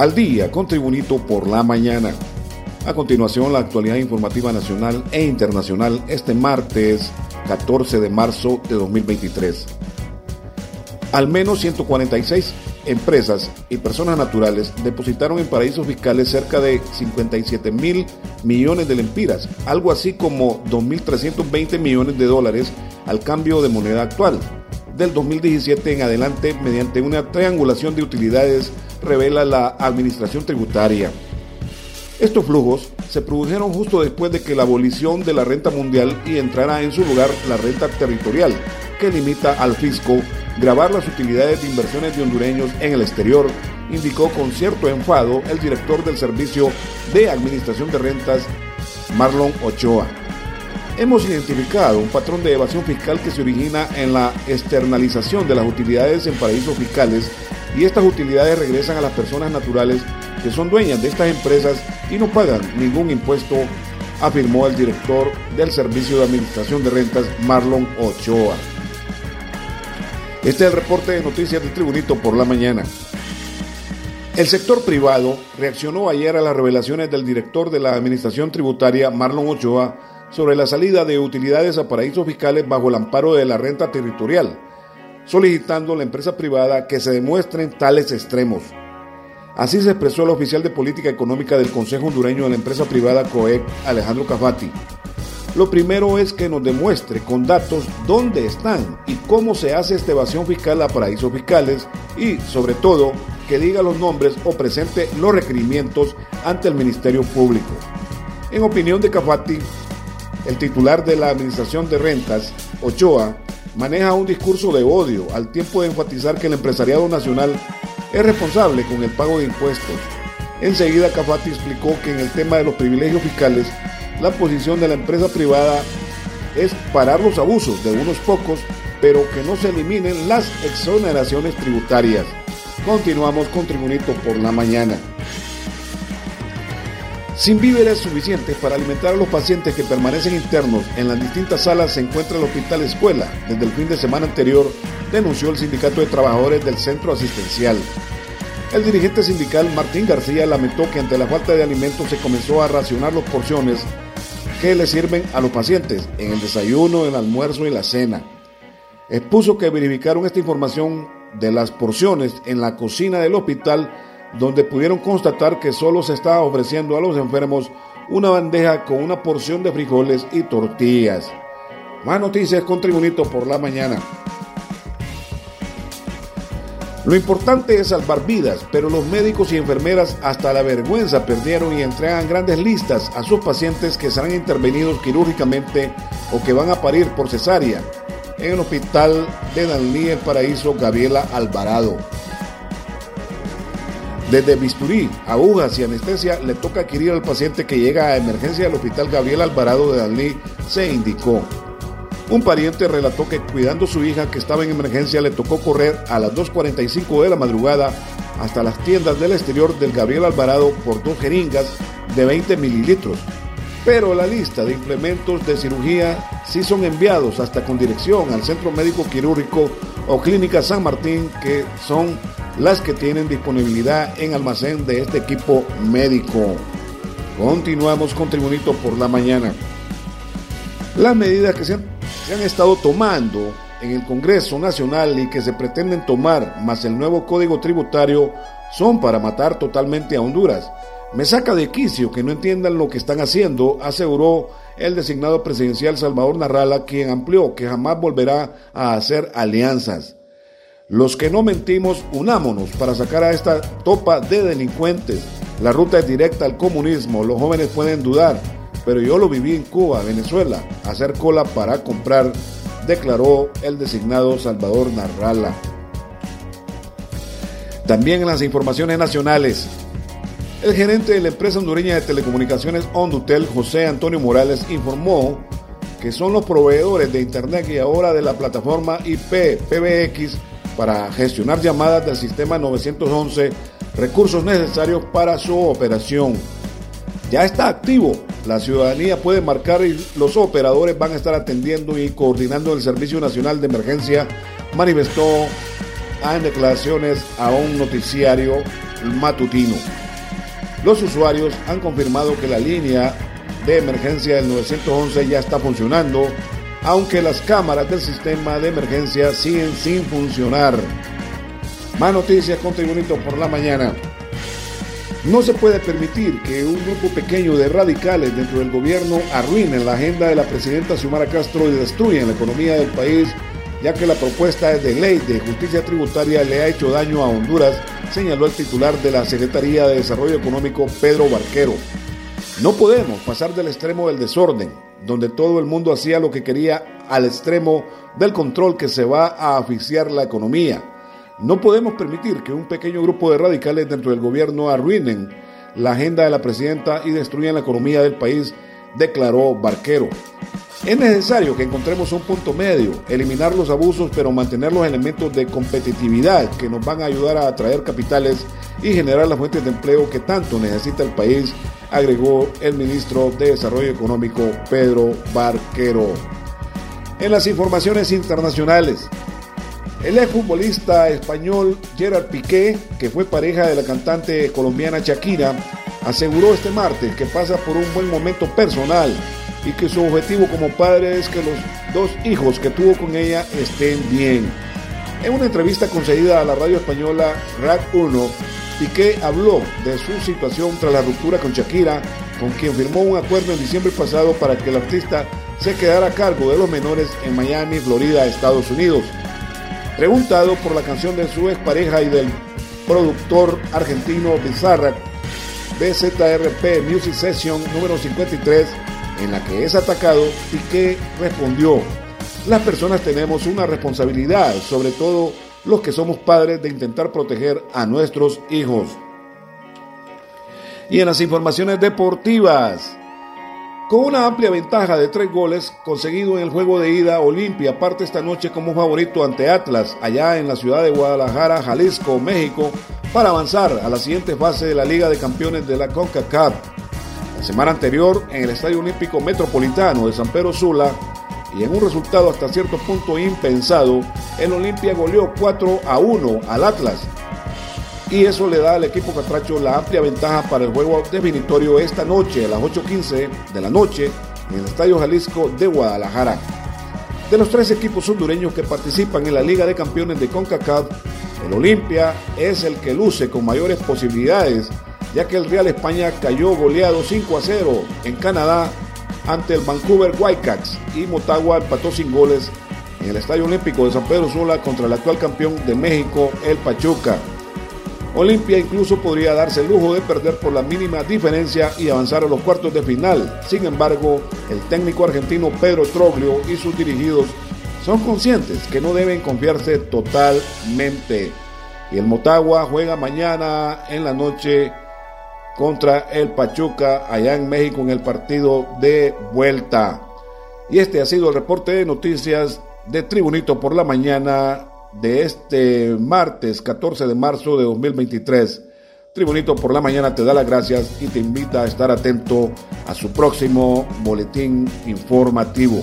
al día con Tribunito por la mañana. A continuación, la actualidad informativa nacional e internacional este martes 14 de marzo de 2023. Al menos 146 empresas y personas naturales depositaron en paraísos fiscales cerca de 57 mil millones de lempiras, algo así como 2.320 millones de dólares al cambio de moneda actual. Del 2017 en adelante, mediante una triangulación de utilidades revela la Administración Tributaria. Estos flujos se produjeron justo después de que la abolición de la renta mundial y entrara en su lugar la renta territorial, que limita al fisco grabar las utilidades de inversiones de hondureños en el exterior, indicó con cierto enfado el director del Servicio de Administración de Rentas, Marlon Ochoa. Hemos identificado un patrón de evasión fiscal que se origina en la externalización de las utilidades en paraísos fiscales y estas utilidades regresan a las personas naturales que son dueñas de estas empresas y no pagan ningún impuesto, afirmó el director del Servicio de Administración de Rentas, Marlon Ochoa. Este es el reporte de noticias de Tribunito por la mañana. El sector privado reaccionó ayer a las revelaciones del director de la Administración Tributaria, Marlon Ochoa, sobre la salida de utilidades a paraísos fiscales bajo el amparo de la renta territorial solicitando a la empresa privada que se demuestren tales extremos. Así se expresó el oficial de política económica del Consejo Hondureño de la empresa privada COEC, Alejandro Cafati. Lo primero es que nos demuestre con datos dónde están y cómo se hace esta evasión fiscal a paraísos fiscales y, sobre todo, que diga los nombres o presente los requerimientos ante el Ministerio Público. En opinión de Cafati, el titular de la Administración de Rentas, Ochoa, maneja un discurso de odio al tiempo de enfatizar que el empresariado nacional es responsable con el pago de impuestos. Enseguida Cafati explicó que en el tema de los privilegios fiscales, la posición de la empresa privada es parar los abusos de unos pocos, pero que no se eliminen las exoneraciones tributarias. Continuamos con Tribunito por la mañana. Sin víveres suficientes para alimentar a los pacientes que permanecen internos en las distintas salas se encuentra el Hospital Escuela. Desde el fin de semana anterior, denunció el Sindicato de Trabajadores del Centro Asistencial. El dirigente sindical Martín García lamentó que ante la falta de alimentos se comenzó a racionar las porciones que le sirven a los pacientes en el desayuno, el almuerzo y la cena. Expuso que verificaron esta información de las porciones en la cocina del hospital donde pudieron constatar que solo se estaba ofreciendo a los enfermos una bandeja con una porción de frijoles y tortillas. Más noticias con Tribunito por la mañana. Lo importante es salvar vidas, pero los médicos y enfermeras hasta la vergüenza perdieron y entregan grandes listas a sus pacientes que serán intervenidos quirúrgicamente o que van a parir por cesárea en el hospital de Danlí, el Paraíso, Gabriela Alvarado. Desde bisturí, agujas y anestesia le toca adquirir al paciente que llega a emergencia del Hospital Gabriel Alvarado de Dalí, se indicó. Un pariente relató que cuidando a su hija que estaba en emergencia le tocó correr a las 2.45 de la madrugada hasta las tiendas del exterior del Gabriel Alvarado por dos jeringas de 20 mililitros. Pero la lista de implementos de cirugía sí son enviados hasta con dirección al Centro Médico Quirúrgico o Clínica San Martín, que son las que tienen disponibilidad en almacén de este equipo médico. Continuamos con Tribunito por la mañana. Las medidas que se han, estado tomando en el Congreso Nacional y que se pretenden tomar, más el nuevo Código Tributario, son para matar totalmente a Honduras. Me saca de quicio que no entiendan lo que están haciendo, aseguró el designado presidencial Salvador Narrala, quien amplió que jamás volverá a hacer alianzas. Los que no mentimos, unámonos para sacar a esta topa de delincuentes. La ruta es directa al comunismo, los jóvenes pueden dudar, pero yo lo viví en Cuba, Venezuela, hacer cola para comprar, declaró el designado Salvador Narrala. También en las informaciones nacionales, el gerente de la empresa hondureña de telecomunicaciones Ondutel, José Antonio Morales, informó que son los proveedores de Internet y ahora de la plataforma IP PBX para gestionar llamadas del sistema 911, recursos necesarios para su operación. Ya está activo. La ciudadanía puede marcar y los operadores van a estar atendiendo y coordinando el Servicio Nacional de Emergencia, manifestó en declaraciones a un noticiario matutino. Los usuarios han confirmado que la línea de emergencia del 911 ya está funcionando, aunque las cámaras del sistema de emergencia siguen sin funcionar. Más noticias con Tribunito por la mañana. No se puede permitir que un grupo pequeño de radicales dentro del gobierno arruinen la agenda de la presidenta Xiomara Castro y destruyan la economía del país, ya que la propuesta de ley de justicia tributaria le ha hecho daño a Honduras, señaló el titular de la Secretaría de Desarrollo Económico, Pedro Barquero. No podemos pasar del extremo del desorden, donde todo el mundo hacía lo que quería, al extremo del control que se va a asfixiar la economía. No podemos permitir que un pequeño grupo de radicales dentro del gobierno arruinen la agenda de la presidenta y destruyan la economía del país, declaró Barquero. Es necesario que encontremos un punto medio, eliminar los abusos, pero mantener los elementos de competitividad que nos van a ayudar a atraer capitales y generar las fuentes de empleo que tanto necesita el país, agregó el ministro de Desarrollo Económico Pedro Barquero. En las informaciones internacionales, el exfutbolista español Gerard Piqué, que fue pareja de la cantante colombiana Shakira, aseguró este martes que pasa por un buen momento personal y que su objetivo como padre es que los dos hijos que tuvo con ella estén bien. En una entrevista concedida a la radio española RAC 1, Piqué habló de su situación tras la ruptura con Shakira, con quien firmó un acuerdo en diciembre pasado para que el artista se quedara a cargo de los menores en Miami, Florida, Estados Unidos. Preguntado por la canción de su expareja y del productor argentino Bizarra, BZRP Music Session número 53, en la que es atacado, Piqué respondió, las personas tenemos una responsabilidad, sobre todo los que somos padres, de intentar proteger a nuestros hijos. Y en las informaciones deportivas, con una amplia ventaja de tres goles conseguido en el juego de ida, Olimpia parte esta noche como favorito ante Atlas, allá en la ciudad de Guadalajara, Jalisco, México, para avanzar a la siguiente fase de la Liga de Campeones de la CONCACAF. La semana anterior, en el Estadio Olímpico Metropolitano de San Pedro Sula, y en un resultado hasta cierto punto impensado, el Olimpia goleó 4 a 1 al Atlas, y eso le da al equipo Catracho la amplia ventaja para el juego definitorio esta noche a las 8.15 de la noche en el Estadio Jalisco de Guadalajara. De los tres equipos hondureños que participan en la Liga de Campeones de CONCACAF, el Olimpia es el que luce con mayores posibilidades, ya que el Real España cayó goleado 5 a 0 en Canadá ante el Vancouver Whitecaps y Motagua empató sin goles en el Estadio Olímpico de San Pedro Sula contra el actual campeón de México, el Pachuca. Olimpia incluso podría darse el lujo de perder por la mínima diferencia y avanzar a los cuartos de final. Sin embargo, el técnico argentino Pedro Troglio y sus dirigidos son conscientes que no deben confiarse totalmente. Y el Motagua juega mañana en la noche contra el Pachuca allá en México en el partido de vuelta. Y este ha sido el reporte de noticias de Tribunito por la mañana de este martes 14 de marzo de 2023. Tribunito por la mañana te da las gracias y te invita a estar atento a su próximo boletín informativo.